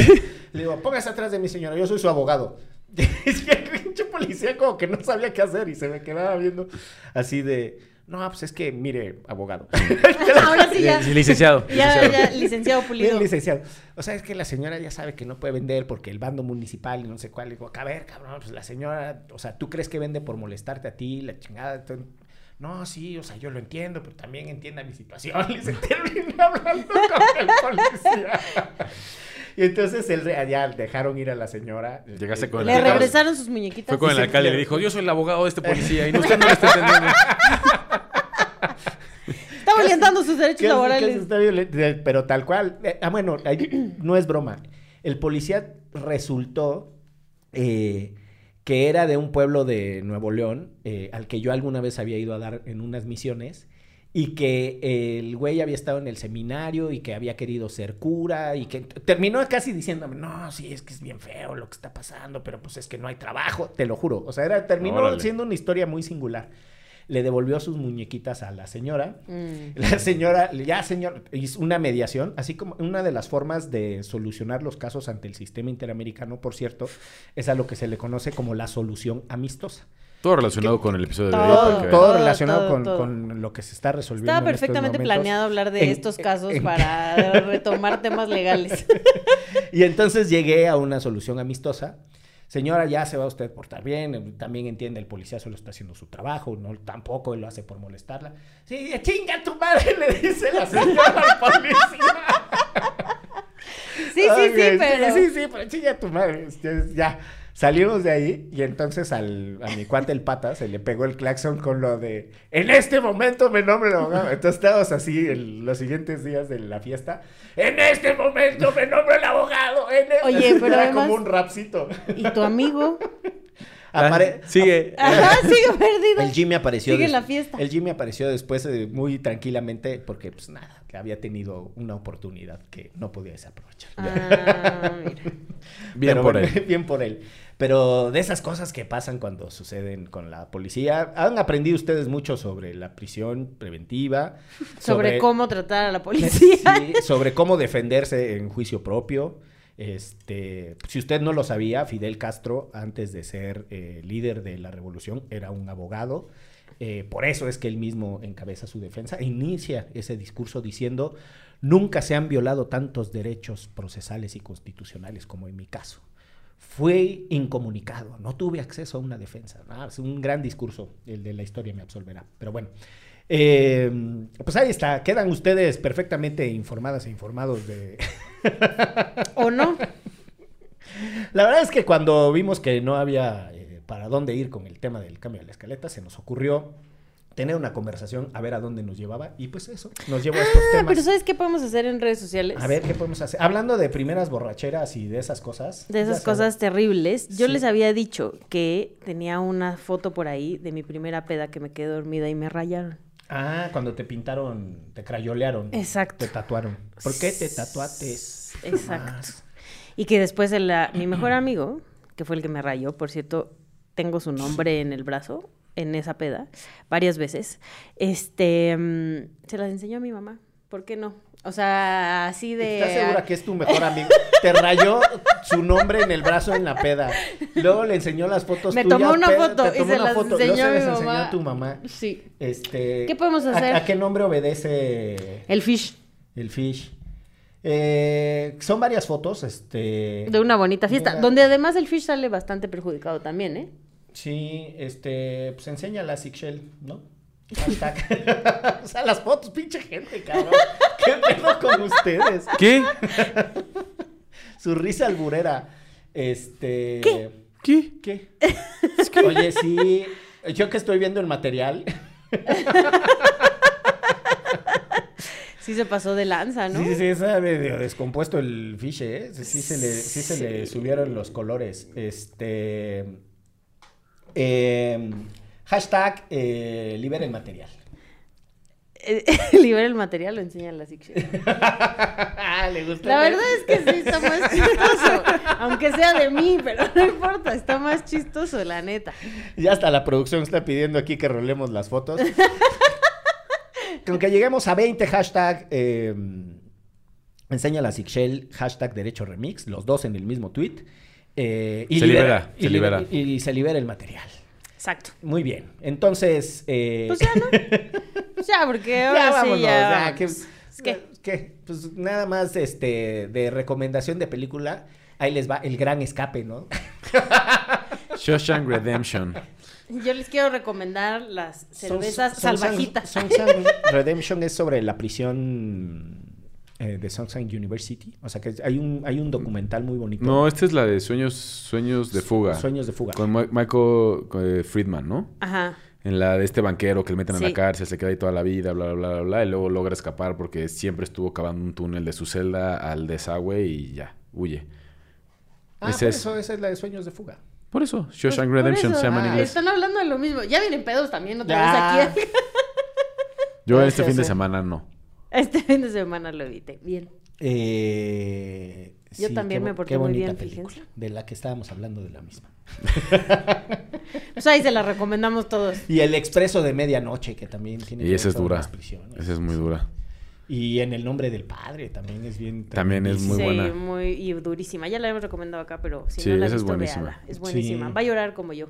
Le digo, póngase atrás de mi señora, yo soy su abogado. <laughs> Y el pinche policía como que no sabía qué hacer y se me quedaba viendo así de, no, pues es que, mire, abogado. <laughs> Ahora sí ya. Licenciado. Ya, licenciado. ya, licenciado Bien, Pulido. licenciado. O sea, es que la señora ya sabe que no puede vender porque el bando municipal y no sé cuál. Le digo, a ver, cabrón, pues la señora, o sea, ¿tú crees que vende por molestarte a ti, la chingada? Entonces, no, sí, o sea, yo lo entiendo, pero también entienda mi situación. Y se termina hablando con el policía. Y entonces él, ya dejaron ir a la señora. Llegaste con el Le regresaron sus muñequitas. Fue con el alcalde y le dijo, yo soy el abogado de este policía y <laughs> usted no lo está entendiendo. Está violentando sus derechos ¿Qué hace- qué laborales. Está Pero tal cual. Eh, ah, bueno, ahí no es broma. El policía resultó eh, que era de un pueblo de Nuevo León, eh, al que yo alguna vez había ido a dar en unas misiones, y que el güey había estado en el seminario y que había querido ser cura, y que terminó casi diciéndome, no, sí, es que es bien feo lo que está pasando, pero pues es que no hay trabajo, te lo juro. O sea, era, terminó Órale. siendo una historia muy singular. Le devolvió sus muñequitas a la señora. Mm. La señora, ya señor, hizo una mediación, así como una de las formas de solucionar los casos ante el sistema interamericano, por cierto, es a lo que se le conoce como la solución amistosa. Todo relacionado con el episodio de Todo, hoy. para que Todo, todo relacionado todo, con, todo. con lo que se está resolviendo. Estaba en estos perfectamente momentos. planeado hablar de En- estos casos en- para <laughs> retomar temas legales. <laughs> Y entonces llegué a una solución amistosa. Señora, ya se va usted a portar bien, eh, también entiende, el policía solo está haciendo su trabajo, no tampoco él lo hace por molestarla. Sí, chinga tu madre, <laughs> le dice la señora al <laughs> policía. Sí, sí, sí, pero. Sí, sí, pero chinga tu madre. este, Ya, salimos de ahí y entonces al, a mi cuate el pata se le pegó el claxon con lo de en este momento me nombro el abogado. Entonces estábamos así en los siguientes días de la fiesta. En este momento me nombro el abogado. en este-". Oye, pero Era además- como un rapcito. ¿Y tu amigo? Apare- Sigue. Ajá, sigue perdido. El Jimmy apareció. Sigue en des- la fiesta. El Jimmy apareció después eh, muy tranquilamente porque, pues nada, que había tenido una oportunidad que no podía desaprovechar. Ah, mira. <laughs> Bien Pero por bueno, él. <laughs> Bien por él. Pero de esas cosas que pasan cuando suceden con la policía, han aprendido ustedes mucho sobre la prisión preventiva. <laughs> Sobre, cómo tratar a la policía. Sí, <laughs> sobre cómo defenderse en juicio propio. Este, si usted no lo sabía, Fidel Castro, antes de ser eh, líder de la revolución, era un abogado. Eh, por eso es que él mismo encabeza su defensa e inicia ese discurso diciendo, nunca se han violado tantos derechos procesales y constitucionales como en mi caso. Fue incomunicado, no tuve acceso a una defensa. Ah, es un gran discurso, el de la historia me absolverá. Pero bueno, eh, pues ahí está, quedan ustedes perfectamente informadas e informados de... ¿O no? <laughs> La verdad es que cuando vimos que no había eh, para dónde ir con el tema del cambio de la escaleta, se nos ocurrió tener una conversación, a ver a dónde nos llevaba, y pues eso, nos llevó a estos Ah, temas. pero ¿sabes qué podemos hacer en redes sociales? A ver, ¿qué podemos hacer? Hablando de primeras borracheras y de esas cosas. De esas sabes. cosas terribles. Yo Sí. les había dicho que tenía una foto por ahí de mi primera peda que me quedé dormida y me rayaron. Ah, cuando te pintaron, te crayolearon. Exacto. Te tatuaron. ¿Por qué te tatuates? Exacto. Más. Y que después el, la- mi mejor <clears throat> amigo, que fue el que me rayó, por cierto, tengo su nombre en el brazo, en esa peda, varias veces. Este, mm, se las enseñó a mi mamá. ¿Por qué no? O sea, así de... ¿Estás segura que es tu mejor amigo? <laughs> Te rayó su nombre en el brazo en la peda. Luego le enseñó las fotos Me tuyas. tomó una peda, foto te y tomó se una las foto, enseñó luego a se las enseñó a tu mamá. Sí. Este, ¿Qué podemos ¿a- hacer? ¿A, qué nombre obedece El fish. el fish? Eh, son varias fotos, este... De una bonita fiesta. Donde además el fish sale bastante perjudicado también, ¿eh? Sí, este, pues enseña la Shell, ¿no? <laughs> Hashtag. <laughs> o sea, las fotos, pinche gente, cabrón. <laughs> ¿Qué pedo con ustedes? ¿Qué? Su risa alburera. Este. ¿Qué? ¿Qué? ¿Qué? Oye, sí. Yo que estoy viendo el material. Sí se pasó de lanza, ¿no? Sí, sí, está medio descompuesto el fiche, ¿eh? Sí, sí se le, sí se le subieron los colores. Este. Eh, hashtag eh, libera el material. Eh, <laughs> Libera el material, lo enseña en la <laughs> le gustó. La verdad es que sí está <laughs> más chistoso. Aunque sea de mí, pero no importa, está más chistoso, la neta. Ya hasta la producción está pidiendo aquí que rolemos las fotos. Con que lleguemos a 20 hashtag eh, enseña la Shell, hashtag derecho remix, los dos en el mismo tweet. Eh, Se libera, y se libera. Y, y se libera el material. Exacto. Muy bien. Entonces. eh, Pues ya, ¿no? Pues <laughs> ya, porque ahora ya sí, ya. ya, vámonos. ¿qué-. Pues nada más este de recomendación de película. Ahí les va el gran escape, ¿no? <laughs> Shawshank Redemption. yo les quiero recomendar las cervezas Son- son- salvajitas. son- son- <laughs> Redemption es sobre la prisión eh, de Sunshine University. O sea que hay un, hay un documental muy bonito. No, esta es la de Sueños, Sueños de Fuga. Sueños de fuga. Con Ma- Michael eh, Friedman, ¿no? Ajá. En la de este banquero que le meten en Sí. la cárcel, se queda ahí toda la vida, bla, bla, bla, bla, bla, y luego logra escapar porque siempre estuvo cavando un túnel de su celda al desagüe y ya, huye. Ah, Ese por es- eso esa es la de Sueños de fuga. Por eso, Pues Shawshank Redemption eso, se llama en ah, inglés. Están hablando de lo mismo. Ya vienen pedos también otra Ya. vez aquí. Yo <laughs> este fin de semana no. Este <laughs> fin de semana lo evité. Bien. Eh, Yo también qué me porté qué muy bonita bien, película, fíjense. De la que estábamos hablando de la misma. <laughs> Pues ahí se la recomendamos todos. Y El Expreso de Medianoche, que también tiene Y esa es dura. Esa es muy dura. Y En el nombre del padre también es bien. También es muy sí, buena. muy y durísima. Ya la hemos recomendado acá, pero si Sí, no la esa es buenísima. Es buenísima. Sí. Va a llorar como yo.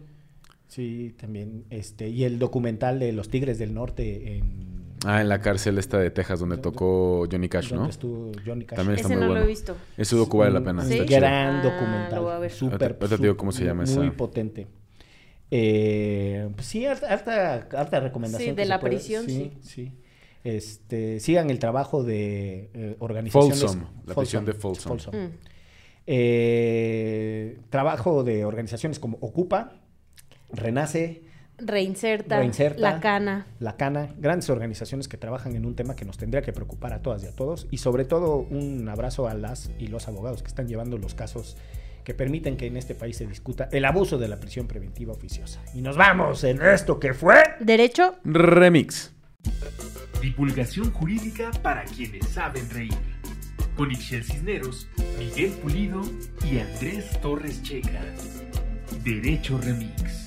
Sí, también. Este, y el documental de los Tigres del Norte en. Ah, en la cárcel esta de Texas donde tocó Johnny Cash, ¿no? estuvo Johnny Cash. También está Ese muy no lo bueno. he visto. Ese docu vale la pena. Un ¿Sí? Gran Ah, documental. lo voy a ver. Súper, Ahorita- te digo cómo se llama muy esa. potente. Eh, pues sí, harta, harta, harta recomendación. Sí, de la puede- prisión, sí. sí. Este, sigan el trabajo de eh, organizaciones. Folsom, la prisión de Folsom. Mm. Eh, trabajo de organizaciones como Ocupa, Renace, Reinserta, Reinserta. La Cana. La Cana, grandes organizaciones que trabajan en un tema que nos tendría que preocupar a todas y a todos. Y sobre todo un abrazo a las y los abogados que están llevando los casos que permiten que en este país se discuta el abuso de la prisión preventiva oficiosa. Y nos vamos en esto que fue. Derecho. Remix. Divulgación jurídica para quienes saben reír. Con Ixel Cisneros, Miguel Pulido y Andrés Torres Checa. Derecho Remix.